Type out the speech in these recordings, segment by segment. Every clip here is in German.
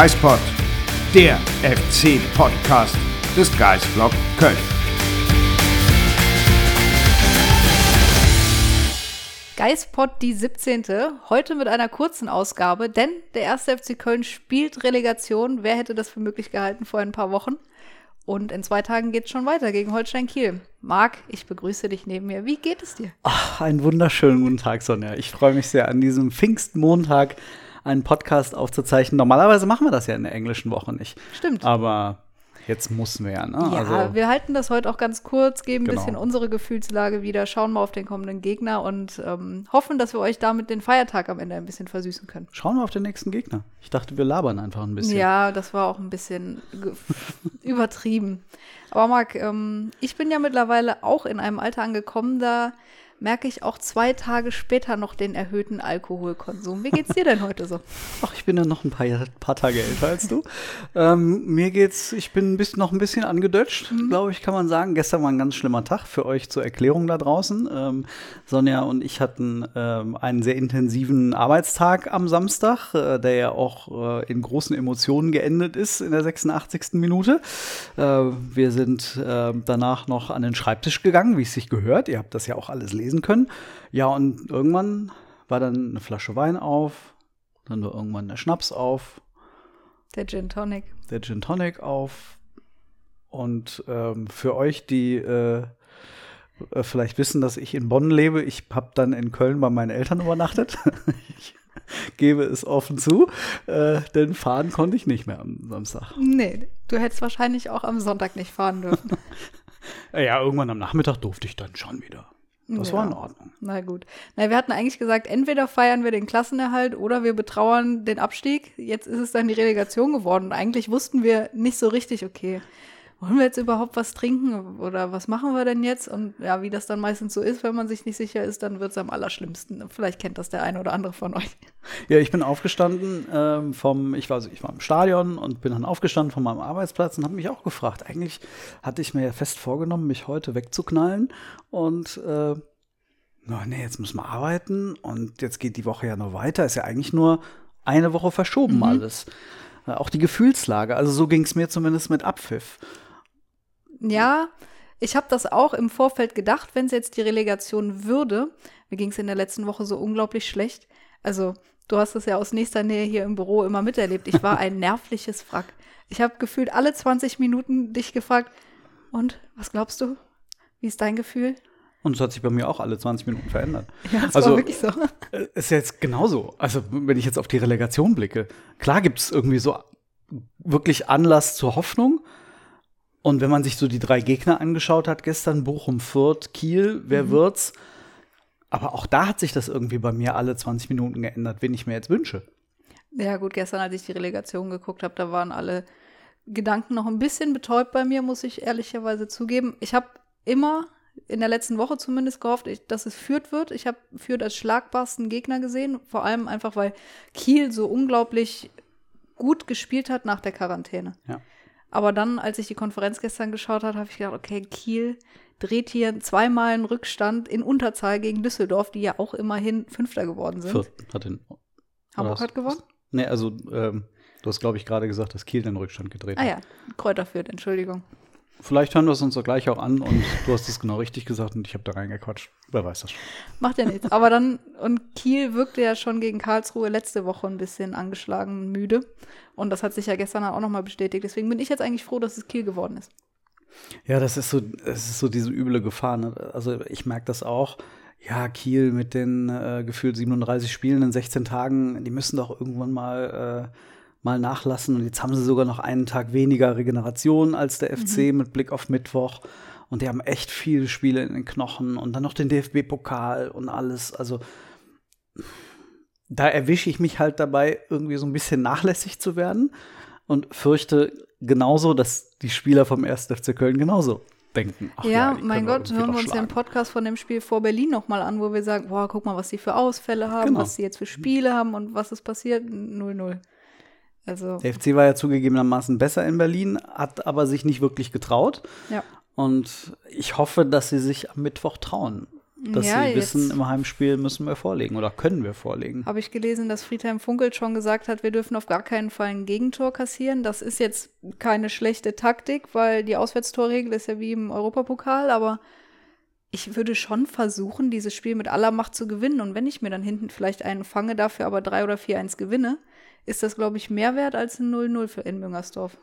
Geispod, der FC-Podcast des Geisblog Köln. Geispod die 17. Heute mit einer kurzen Ausgabe, denn der erste FC Köln spielt Relegation. Wer hätte das für möglich gehalten vor ein paar Wochen? Und in zwei Tagen geht es schon weiter gegen Holstein Kiel. Marc, ich begrüße dich neben mir. Wie geht es dir? Ach, einen wunderschönen guten Tag, Sonja. Ich freue mich sehr, an diesem Pfingstmontag einen Podcast aufzuzeichnen. Normalerweise machen wir das ja in der englischen Woche nicht. Stimmt. Aber Jetzt müssen wir ja, ne? Ja, also, wir halten das heute auch ganz kurz, geben ein Genau. bisschen unsere Gefühlslage wieder, schauen mal auf den kommenden Gegner und ähm, hoffen, dass wir euch damit den Feiertag am Ende ein bisschen versüßen können. schauen wir auf den nächsten Gegner. Ich dachte, wir labern einfach ein bisschen. Ja, das war auch ein bisschen übertrieben. Aber Marc, ähm, ich bin ja mittlerweile auch in einem Alter angekommen, da merke ich auch zwei Tage später noch den erhöhten Alkoholkonsum. Wie geht's dir denn heute so? Ach, ich bin ja noch ein paar, paar Tage älter als du. ähm, mir geht's, ich bin bisschen, noch ein bisschen angedutscht, glaube ich, kann man sagen. Gestern war ein ganz schlimmer Tag für euch zur Erklärung da draußen. Ähm, Sonja und ich hatten ähm, einen sehr intensiven Arbeitstag am Samstag, äh, der ja auch äh, in großen Emotionen geendet ist in der 86. Minute. Äh, wir sind äh, danach noch an den Schreibtisch gegangen, wie es sich gehört. Ihr habt das ja auch alles lesen können. Ja, und irgendwann war dann eine Flasche Wein auf, dann war irgendwann der Schnaps auf, Der Gin Tonic. der Gin Tonic auf. Und ähm, für euch, die äh, äh, vielleicht wissen, dass ich in Bonn lebe, ich habe dann in Köln bei meinen Eltern übernachtet. ich gebe es offen zu, äh, denn fahren konnte ich nicht mehr am Samstag. Nee, du hättest wahrscheinlich auch am Sonntag nicht fahren dürfen. Ja, irgendwann am Nachmittag durfte ich dann schon wieder. Das war in Ordnung. Na gut. Na, wir hatten eigentlich gesagt, entweder feiern wir den Klassenerhalt oder wir betrauern den Abstieg. Jetzt ist es dann die Relegation geworden. Und eigentlich wussten wir nicht so richtig, okay, wollen wir jetzt überhaupt was trinken oder was machen wir denn jetzt? Und ja, wie das dann meistens so ist, wenn man sich nicht sicher ist, dann wird es am allerschlimmsten. Vielleicht kennt das der eine oder andere von euch. Ja, ich bin aufgestanden ähm, vom, ich war, ich war im Stadion und bin dann aufgestanden von meinem Arbeitsplatz und habe mich auch gefragt. Eigentlich hatte ich mir ja fest vorgenommen, mich heute wegzuknallen und äh, na, nee, jetzt müssen wir arbeiten und jetzt geht die Woche ja noch weiter. Ist ja eigentlich nur eine Woche verschoben alles. Äh, auch die Gefühlslage, also so ging es mir zumindest mit Abpfiff. Ja, ich habe das auch im Vorfeld gedacht, wenn es jetzt die Relegation würde. Mir ging es in der letzten Woche so unglaublich schlecht. Also, du hast es ja aus nächster Nähe hier im Büro immer miterlebt. Ich war ein nervliches Wrack. Ich habe gefühlt alle 20 Minuten dich gefragt, und was glaubst du? Wie ist dein Gefühl? Und es hat sich bei mir auch alle 20 Minuten verändert. Ja, es Also- war wirklich so. Äh, Ist ja jetzt genauso. Also, wenn ich jetzt auf die Relegation blicke, klar gibt es irgendwie so wirklich Anlass zur Hoffnung. Und wenn man sich so die drei Gegner angeschaut hat, gestern Bochum, Fürth, Kiel, wer wird's? Aber auch da hat sich das irgendwie bei mir alle 20 Minuten geändert, wen ich mir jetzt wünsche. Ja, gut, gestern, als ich die Relegation geguckt habe, da waren alle Gedanken noch ein bisschen betäubt bei mir, muss ich ehrlicherweise zugeben. Ich habe immer, in der letzten Woche zumindest, gehofft, ich, dass es Fürth wird. Ich habe Fürth als schlagbarsten Gegner gesehen, vor allem einfach, weil Kiel so unglaublich gut gespielt hat nach der Quarantäne. Ja. Aber dann, als ich die Konferenz gestern geschaut habe, habe ich gedacht, okay, Kiel dreht hier zweimal einen Rückstand in Unterzahl gegen Düsseldorf, die ja auch immerhin Fünfter geworden sind. Fürth hat den. Hamburg oder hat gewonnen? Nee, also, ähm, du hast, glaube ich, gerade gesagt, dass Kiel den Rückstand gedreht Ah hat. ja, Kräuter führt, Entschuldigung. Vielleicht hören wir es uns doch gleich auch an und du hast es genau richtig gesagt und ich habe da reingequatscht. Wer weiß das schon. Macht ja nichts. Aber dann, und Kiel wirkte ja schon gegen Karlsruhe letzte Woche ein bisschen angeschlagen und müde. Und das hat sich ja gestern auch nochmal bestätigt. Deswegen bin ich jetzt eigentlich froh, dass es Kiel geworden ist. Ja, das ist so, das ist so diese üble Gefahr. Ne? Also ich merke das auch. Ja, Kiel mit den äh, gefühlt 37 Spielen in 16 Tagen, die müssen doch irgendwann mal, äh, mal nachlassen. Und jetzt haben sie sogar noch einen Tag weniger Regeneration als der FC mit Blick auf Mittwoch. Und die haben echt viele Spiele in den Knochen und dann noch den DFB-Pokal und alles. Also da erwische ich mich halt dabei, irgendwie so ein bisschen nachlässig zu werden und fürchte genauso, dass die Spieler vom 1. FC Köln genauso denken. Ach ja, die mein Gott, hören wir uns den. Podcast von dem Spiel vor Berlin nochmal an, wo wir sagen, boah, guck mal, was die für Ausfälle haben, Genau. was sie jetzt für Spiele haben und was ist passiert. 0-0. Also, Der FC war ja zugegebenermaßen besser in Berlin, hat aber sich nicht wirklich getraut. ja. Und ich hoffe, dass sie sich am Mittwoch trauen. dass Ja, sie wissen, im Heimspiel müssen wir vorlegen oder können wir vorlegen. Habe ich gelesen, dass Friedhelm Funkel schon gesagt hat, wir dürfen auf gar keinen Fall ein Gegentor kassieren. Das ist jetzt keine schlechte Taktik, weil die Auswärtstorregel ist ja wie im Europapokal, aber ich würde schon versuchen, dieses Spiel mit aller Macht zu gewinnen. Und wenn ich mir dann hinten vielleicht einen fange, dafür aber 3 oder 4-1 gewinne, ist das, glaube ich, mehr wert als ein 0-0 für in Müngersdorf.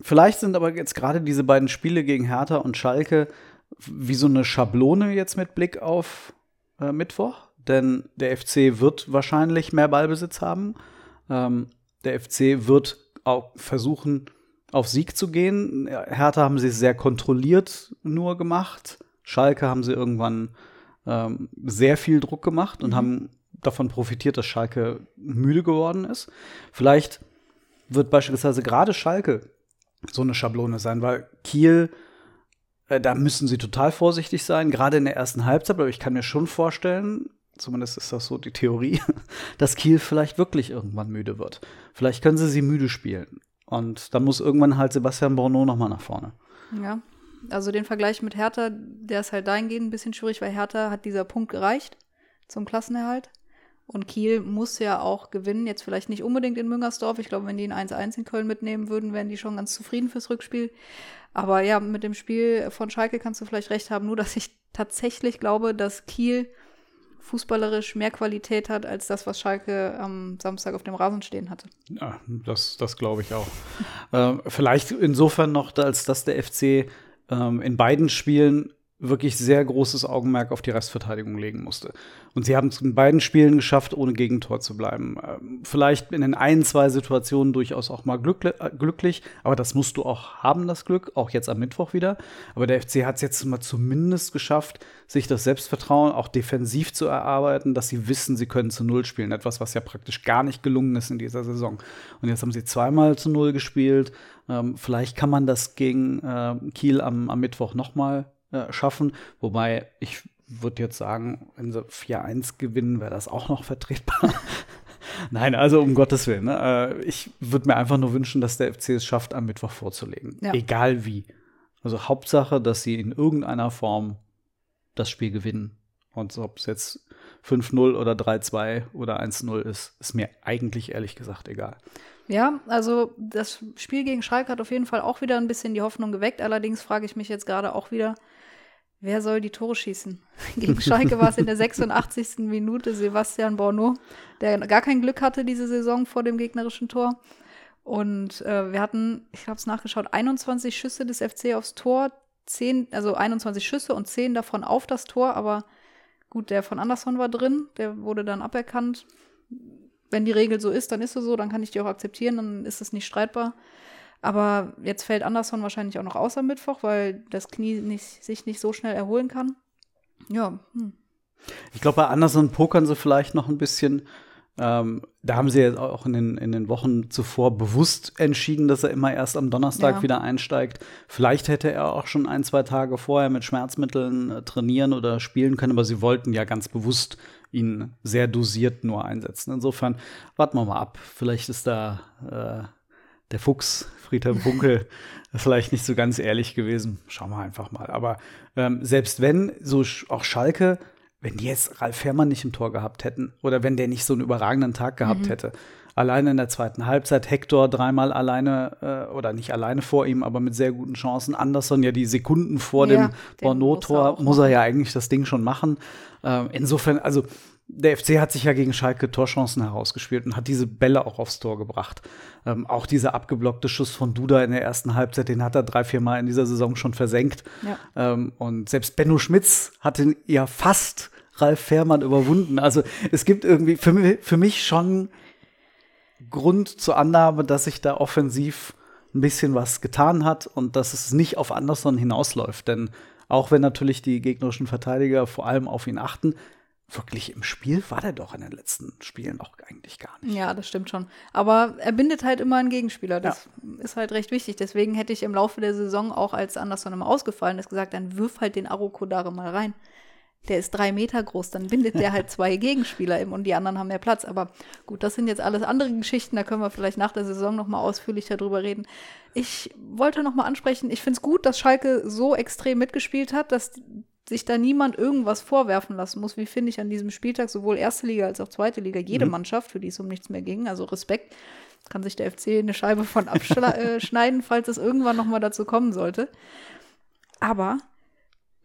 Vielleicht sind aber jetzt gerade diese beiden Spiele gegen Hertha und Schalke wie so eine Schablone jetzt mit Blick auf äh, Mittwoch. Denn der FC wird wahrscheinlich mehr Ballbesitz haben. Ähm, der FC wird auch versuchen, auf Sieg zu gehen. Hertha haben sie sehr kontrolliert nur gemacht. Schalke haben sie irgendwann ähm, sehr viel Druck gemacht und haben davon profitiert, dass Schalke müde geworden ist. Vielleicht wird beispielsweise gerade Schalke so eine Schablone sein, weil Kiel, äh, da müssen sie total vorsichtig sein, gerade in der ersten Halbzeit, aber ich kann mir schon vorstellen, zumindest ist das so die Theorie, dass Kiel vielleicht wirklich irgendwann müde wird. Vielleicht können sie sie müde spielen. Und dann muss irgendwann halt Sebastian Borneau noch mal nach vorne. Ja. Also den Vergleich mit Hertha, der ist halt dahingehend ein bisschen schwierig, weil Hertha hat dieser Punkt gereicht zum Klassenerhalt. Und Kiel muss ja auch gewinnen, jetzt vielleicht nicht unbedingt in Müngersdorf. Ich glaube, wenn die ein 1-1 in Köln mitnehmen würden, wären die schon ganz zufrieden fürs Rückspiel. Aber ja, mit dem Spiel von Schalke kannst du vielleicht recht haben, nur dass ich tatsächlich glaube, dass Kiel fußballerisch mehr Qualität hat als das, was Schalke am Samstag auf dem Rasen stehen hatte. Ja, das, das glaube ich auch. ähm, vielleicht insofern noch, als dass der FC ähm, in beiden Spielen wirklich sehr großes Augenmerk auf die Restverteidigung legen musste. Und sie haben es in beiden Spielen geschafft, ohne Gegentor zu bleiben. Ähm, vielleicht in den ein, zwei Situationen durchaus auch mal äh, glücklich, aber das musst du auch haben, das Glück, auch jetzt am Mittwoch wieder. Aber der FC hat es jetzt mal zumindest geschafft, sich das Selbstvertrauen auch defensiv zu erarbeiten, dass sie wissen, sie können zu Null spielen. Etwas, was ja praktisch gar nicht gelungen ist in dieser Saison. Und jetzt haben sie zweimal zu Null gespielt. Ähm, vielleicht kann man das gegen äh, Kiel am, am Mittwoch noch mal äh, schaffen. Wobei ich würde jetzt sagen, wenn sie 4-1 gewinnen, wäre das auch noch vertretbar. Nein, also um Gottes Willen. Ne? Äh, ich würde mir einfach nur wünschen, dass der FC es schafft, am Mittwoch vorzulegen. Ja. Egal wie. Also Hauptsache, dass sie in irgendeiner Form das Spiel gewinnen. Und ob es jetzt 5-0 oder 3-2 oder 1-0 ist, ist mir eigentlich ehrlich gesagt egal. Ja, also das Spiel gegen Schalke hat auf jeden Fall auch wieder ein bisschen die Hoffnung geweckt. Allerdings frage ich mich jetzt gerade auch wieder, wer soll die Tore schießen? Gegen Schalke war es in der 86. Minute Sebastian Borneau, der gar kein Glück hatte diese Saison vor dem gegnerischen Tor. Und äh, wir hatten, ich habe es nachgeschaut, 21 Schüsse des FC aufs Tor, 10, also 21 Schüsse und 10 davon auf das Tor, aber gut, der von Anderson war drin, der wurde dann aberkannt wenn die Regel so ist, dann ist sie so, dann kann ich die auch akzeptieren, dann ist es nicht streitbar. Aber jetzt fällt Anderson wahrscheinlich auch noch aus am Mittwoch, weil das Knie nicht, sich nicht so schnell erholen kann. Ja, hm. Ich glaube, bei Anderson pokern sie vielleicht noch ein bisschen. Ähm, da haben sie ja auch in den, in den Wochen zuvor bewusst entschieden, dass er immer erst am Donnerstag Ja. wieder einsteigt. Vielleicht hätte er auch schon ein, zwei Tage vorher mit Schmerzmitteln äh, trainieren oder spielen können, aber sie wollten ja ganz bewusst ihn sehr dosiert nur einsetzen. Insofern warten wir mal ab. Vielleicht ist da äh, der Fuchs, Friedhelm Funkel, vielleicht nicht so ganz ehrlich gewesen. Schauen wir einfach mal. Aber ähm, selbst wenn, so auch Schalke, wenn die jetzt Ralf Fährmann nicht im Tor gehabt hätten oder wenn der nicht so einen überragenden Tag gehabt hätte, alleine in der zweiten Halbzeit, Hector dreimal alleine äh, oder nicht alleine vor ihm, aber mit sehr guten Chancen. Anderson ja die Sekunden vor Ja, dem den muss er muss er ja eigentlich das Ding schon machen. Ähm, insofern, also der FC hat sich ja gegen Schalke Torchancen herausgespielt und hat diese Bälle auch aufs Tor gebracht. Ähm, auch dieser abgeblockte Schuss von Duda in der ersten Halbzeit, den hat er drei, vier Mal in dieser Saison schon versenkt. Ja. Ähm, und selbst Benno Schmitz hatte ja fast Ralf Fährmann überwunden. Also es gibt irgendwie für mich, für mich schon Grund zur Annahme, dass sich da offensiv ein bisschen was getan hat und dass es nicht auf Anderson hinausläuft. Denn auch wenn natürlich die gegnerischen Verteidiger vor allem auf ihn achten, wirklich im Spiel war der doch in den letzten Spielen auch eigentlich gar nicht. ja, das stimmt schon. Aber er bindet halt immer einen Gegenspieler. Das ist halt recht wichtig. Deswegen hätte ich im Laufe der Saison auch, als Anderson immer ausgefallen ist, gesagt, dann wirf halt den Arokodare mal rein. Der ist drei Meter groß, dann bindet der halt zwei Gegenspieler im und die anderen haben mehr Platz. Aber gut, das sind jetzt alles andere Geschichten, da können wir vielleicht nach der Saison noch mal ausführlicher drüber reden. Ich wollte noch mal ansprechen, ich finde es gut, dass Schalke so extrem mitgespielt hat, dass sich da niemand irgendwas vorwerfen lassen muss, wie finde ich an diesem Spieltag sowohl erste Liga als auch zweite Liga, jede Mhm. Mannschaft, für die es um nichts mehr ging. Also Respekt, kann sich der FC eine Scheibe von abschneiden, falls es irgendwann noch mal dazu kommen sollte. Aber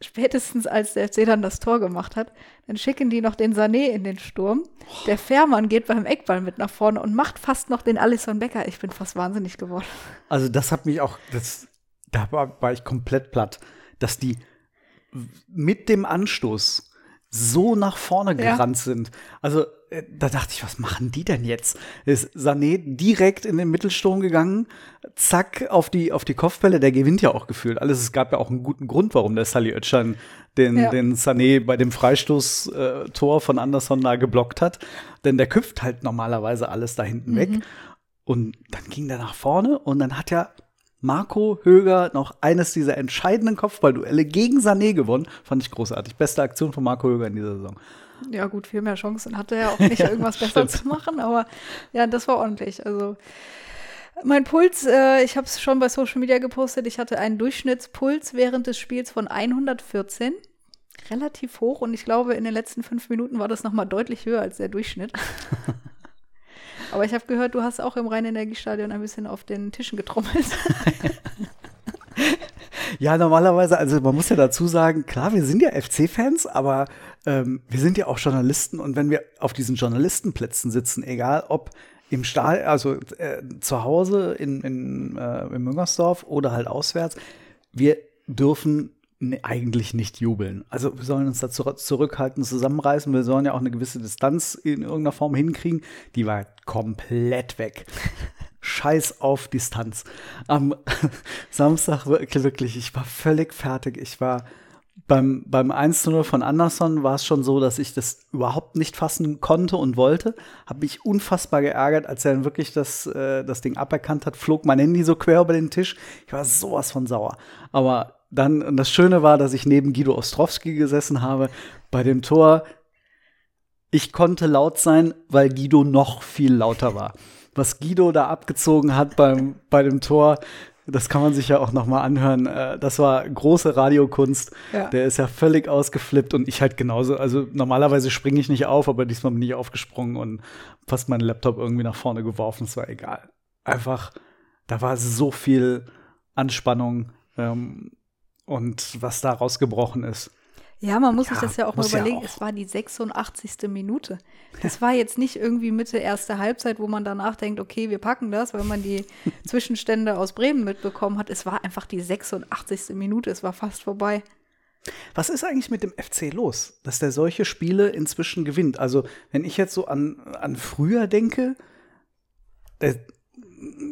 spätestens als der FC dann das Tor gemacht hat, dann schicken die noch den Sané in den Sturm. Der Fährmann geht beim Eckball mit nach vorne und macht fast noch den Alisson Becker. Ich bin fast wahnsinnig geworden. Also das hat mich auch, das, da war, war ich komplett platt, dass die mit dem Anstoß so nach vorne Ja. gerannt sind. Also äh, da dachte ich, was machen die denn jetzt? Ist Sané direkt in den Mittelsturm gegangen, zack, auf die, auf die Kopfbälle, der gewinnt ja auch gefühlt alles. Es gab ja auch einen guten Grund, warum der Sally Özcan den, Ja. den Sané bei dem Freistoßtor äh, von Anderson da geblockt hat. Denn der köpft halt normalerweise alles da hinten weg. Und dann ging der nach vorne und dann hat ja Marco Höger noch eines dieser entscheidenden Kopfballduelle gegen Sané gewonnen. Fand ich großartig. Beste Aktion von Marco Höger in dieser Saison. Ja, gut, viel mehr Chancen hatte er auch nicht, Ja, irgendwas besser stimmt. zu machen, aber ja, das war ordentlich. Also mein Puls, äh, ich habe es schon bei Social Media gepostet, ich hatte einen Durchschnittspuls während des Spiels von 114. Relativ hoch und ich glaube, in den letzten fünf Minuten war das nochmal deutlich höher als der Durchschnitt. Aber ich habe gehört, du hast auch im Rhein-Energiestadion ein bisschen auf den Tischen getrommelt. Ja, normalerweise, also man muss ja dazu sagen, klar, wir sind ja FC-Fans, aber ähm, wir sind ja auch Journalisten und wenn wir auf diesen Journalistenplätzen sitzen, egal ob im Stahl, also äh, zu Hause in, in, äh, in Müngersdorf oder halt auswärts, wir dürfen ne, eigentlich nicht jubeln. Also wir sollen uns da zur- zurückhalten, zusammenreißen. Wir sollen ja auch eine gewisse Distanz in irgendeiner Form hinkriegen. Die war komplett weg. Scheiß auf Distanz. Am Samstag wirklich, ich war völlig fertig. Ich war beim, beim 1-0 von Anderson war es schon so, dass ich das überhaupt nicht fassen konnte und wollte. Habe mich unfassbar geärgert, als er dann wirklich das, äh, das Ding aberkannt hat, flog mein Handy so quer über den Tisch. Ich war sowas von sauer. Aber dann, und das Schöne war, dass ich neben Guido Ostrowski gesessen habe bei dem Tor. Ich konnte laut sein, weil Guido noch viel lauter war. Was Guido da abgezogen hat beim, bei dem Tor, das kann man sich ja auch noch mal anhören. Äh, Das war große Radiokunst. Ja. Der ist ja völlig ausgeflippt und ich halt genauso. Also normalerweise springe ich nicht auf, aber diesmal bin ich aufgesprungen und fast meinen Laptop irgendwie nach vorne geworfen. Es war egal. Einfach, da war so viel Anspannung ähm, und was da rausgebrochen ist. Ja, man muss Ja, sich das ja auch mal muss ja überlegen. auch. Es war die 86. Minute. Das war jetzt nicht irgendwie Mitte erste Halbzeit, wo man danach denkt, okay, wir packen das, weil man die Zwischenstände aus Bremen mitbekommen hat. Es war einfach die 86. Minute. Es war fast vorbei. Was ist eigentlich mit dem FC los, dass der solche Spiele inzwischen gewinnt? Also, wenn ich jetzt so an, an früher denke, der,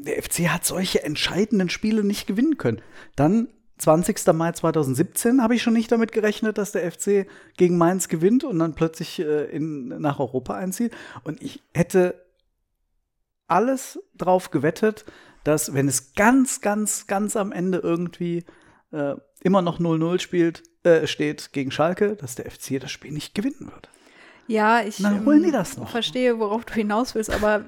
der FC hat solche entscheidenden Spiele nicht gewinnen können. Dann 20. Mai 2017 habe ich schon nicht damit gerechnet, dass der FC gegen Mainz gewinnt und dann plötzlich äh, in, nach Europa einzieht. Und ich hätte alles drauf gewettet, dass wenn es ganz, ganz, ganz am Ende irgendwie äh, immer noch 0-0 spielt, äh, steht gegen Schalke, dass der FC das Spiel nicht gewinnen wird. Ja, ich ähm, Na, holen die das noch? verstehe, worauf du hinaus willst, aber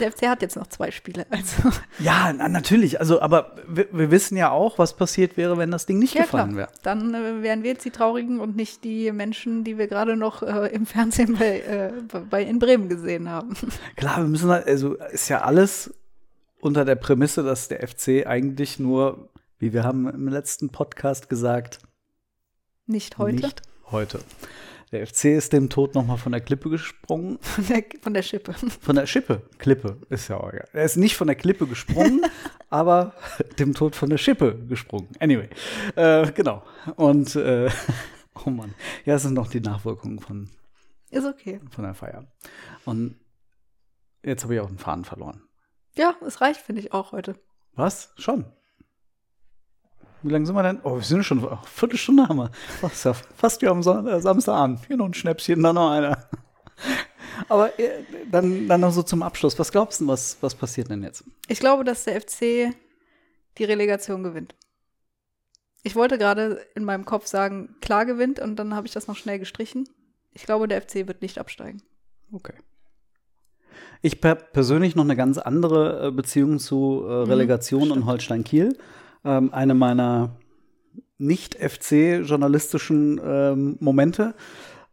der FC hat jetzt noch zwei Spiele. Also, Ja, na, natürlich. Also, aber wir, wir wissen ja auch, was passiert wäre, wenn das Ding nicht ja gefallen wäre. Dann äh, wären wir jetzt die Traurigen und nicht die Menschen, die wir gerade noch äh, im Fernsehen bei, äh, bei in Bremen gesehen haben. Klar, wir müssen halt, also ist ja alles unter der Prämisse, dass der FC eigentlich nur, wie wir haben im letzten Podcast gesagt, Nicht heute. nicht heute. Der FC ist dem Tod noch mal von der Klippe gesprungen. Von der, von der Schippe. Von der Schippe. Klippe, ist ja auch egal. Er ist nicht von der Klippe gesprungen, aber dem Tod von der Schippe gesprungen. Anyway, äh, genau. Und, äh, oh Mann. Ja, es sind noch die Nachwirkungen von, Ist okay. von der Feier. Und jetzt habe ich auch den Faden verloren. Ja, es reicht, finde ich, auch heute. Was? Schon? Wie lange sind wir denn? Oh, wir sind schon, oh, Viertelstunde haben wir. Ja fast wie am Son äh, Samstagabend. Hier noch ein Schnäpschen, dann noch einer. Aber äh, dann, dann noch so zum Abschluss. Was glaubst du, was, was passiert denn jetzt? Ich glaube, dass der FC die Relegation gewinnt. Ich wollte gerade in meinem Kopf sagen, klar gewinnt, und dann habe ich das noch schnell gestrichen. Ich glaube, der FC wird nicht absteigen. Okay. Ich per persönlich noch eine ganz andere äh, Beziehung zu äh, Relegation und Holstein Kiel. Ähm, eine meiner nicht-FC-journalistischen ähm, Momente.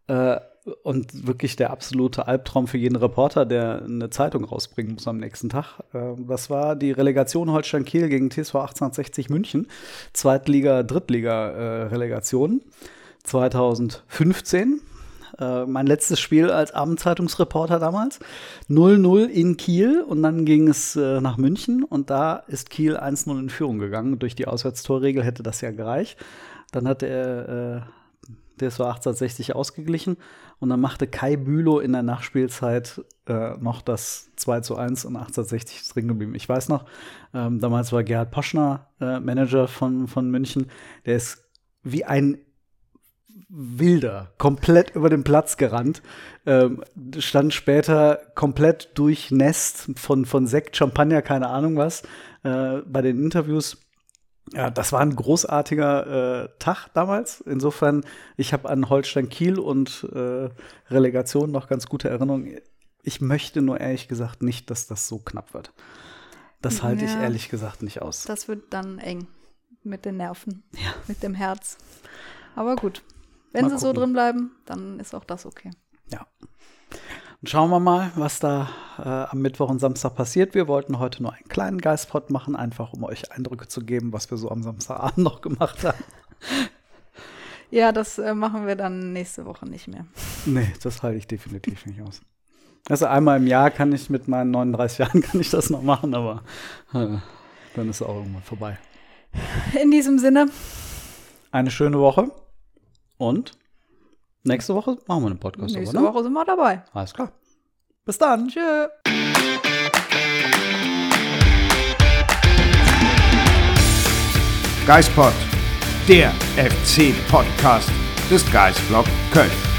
Äh, und wirklich der absolute Albtraum für jeden Reporter, der eine Zeitung rausbringen muss am nächsten Tag. Äh, das war die Relegation Holstein Kiel gegen TSV 1860 München. Zweitliga, Drittliga-Relegation. Äh, 2015. Äh, mein letztes Spiel als Abendzeitungsreporter damals. 0-0 in Kiel und dann ging es äh, nach München und da ist Kiel 1-0 in Führung gegangen. Durch die Auswärtstorregel hätte das ja gereicht. Dann hat er äh, DSV 1860 ausgeglichen und dann machte Kai Bülow in der Nachspielzeit äh, noch das 2 zu 1 und 1860 ist drin geblieben. Ich weiß noch, ähm, damals war Gerhard Poschner äh, Manager von, von München, der ist wie ein Wilder, komplett über den Platz gerannt, ähm, stand später komplett durchnässt von, von Sekt, Champagner, keine Ahnung was, äh, bei den Interviews. Ja, das war ein großartiger äh, Tag damals. Insofern, ich habe an Holstein Kiel und äh, Relegation noch ganz gute Erinnerungen. Ich möchte nur ehrlich gesagt nicht, dass das so knapp wird. Das halte ja, ich ehrlich gesagt nicht aus. Das wird dann eng mit den Nerven, ja. mit dem Herz. Aber gut, wenn sie so drin bleiben, dann ist auch das okay. Ja. Und schauen wir mal, was da äh, am Mittwoch und Samstag passiert. Wir wollten heute nur einen kleinen Geistpot machen, einfach um euch Eindrücke zu geben, was wir so am Samstagabend noch gemacht haben. Ja, das äh, machen wir dann nächste Woche nicht mehr. Nee, das halte ich definitiv nicht aus. Also einmal im Jahr kann ich mit meinen 39 Jahren kann ich das noch machen, aber äh, dann ist es auch irgendwann vorbei. In diesem Sinne. Eine schöne Woche. Und nächste Woche machen wir einen Podcast. Nächste oder? Woche sind wir dabei. Alles klar. Bis dann. Tschö. Geispod, der FC-Podcast des Geisblog Köln.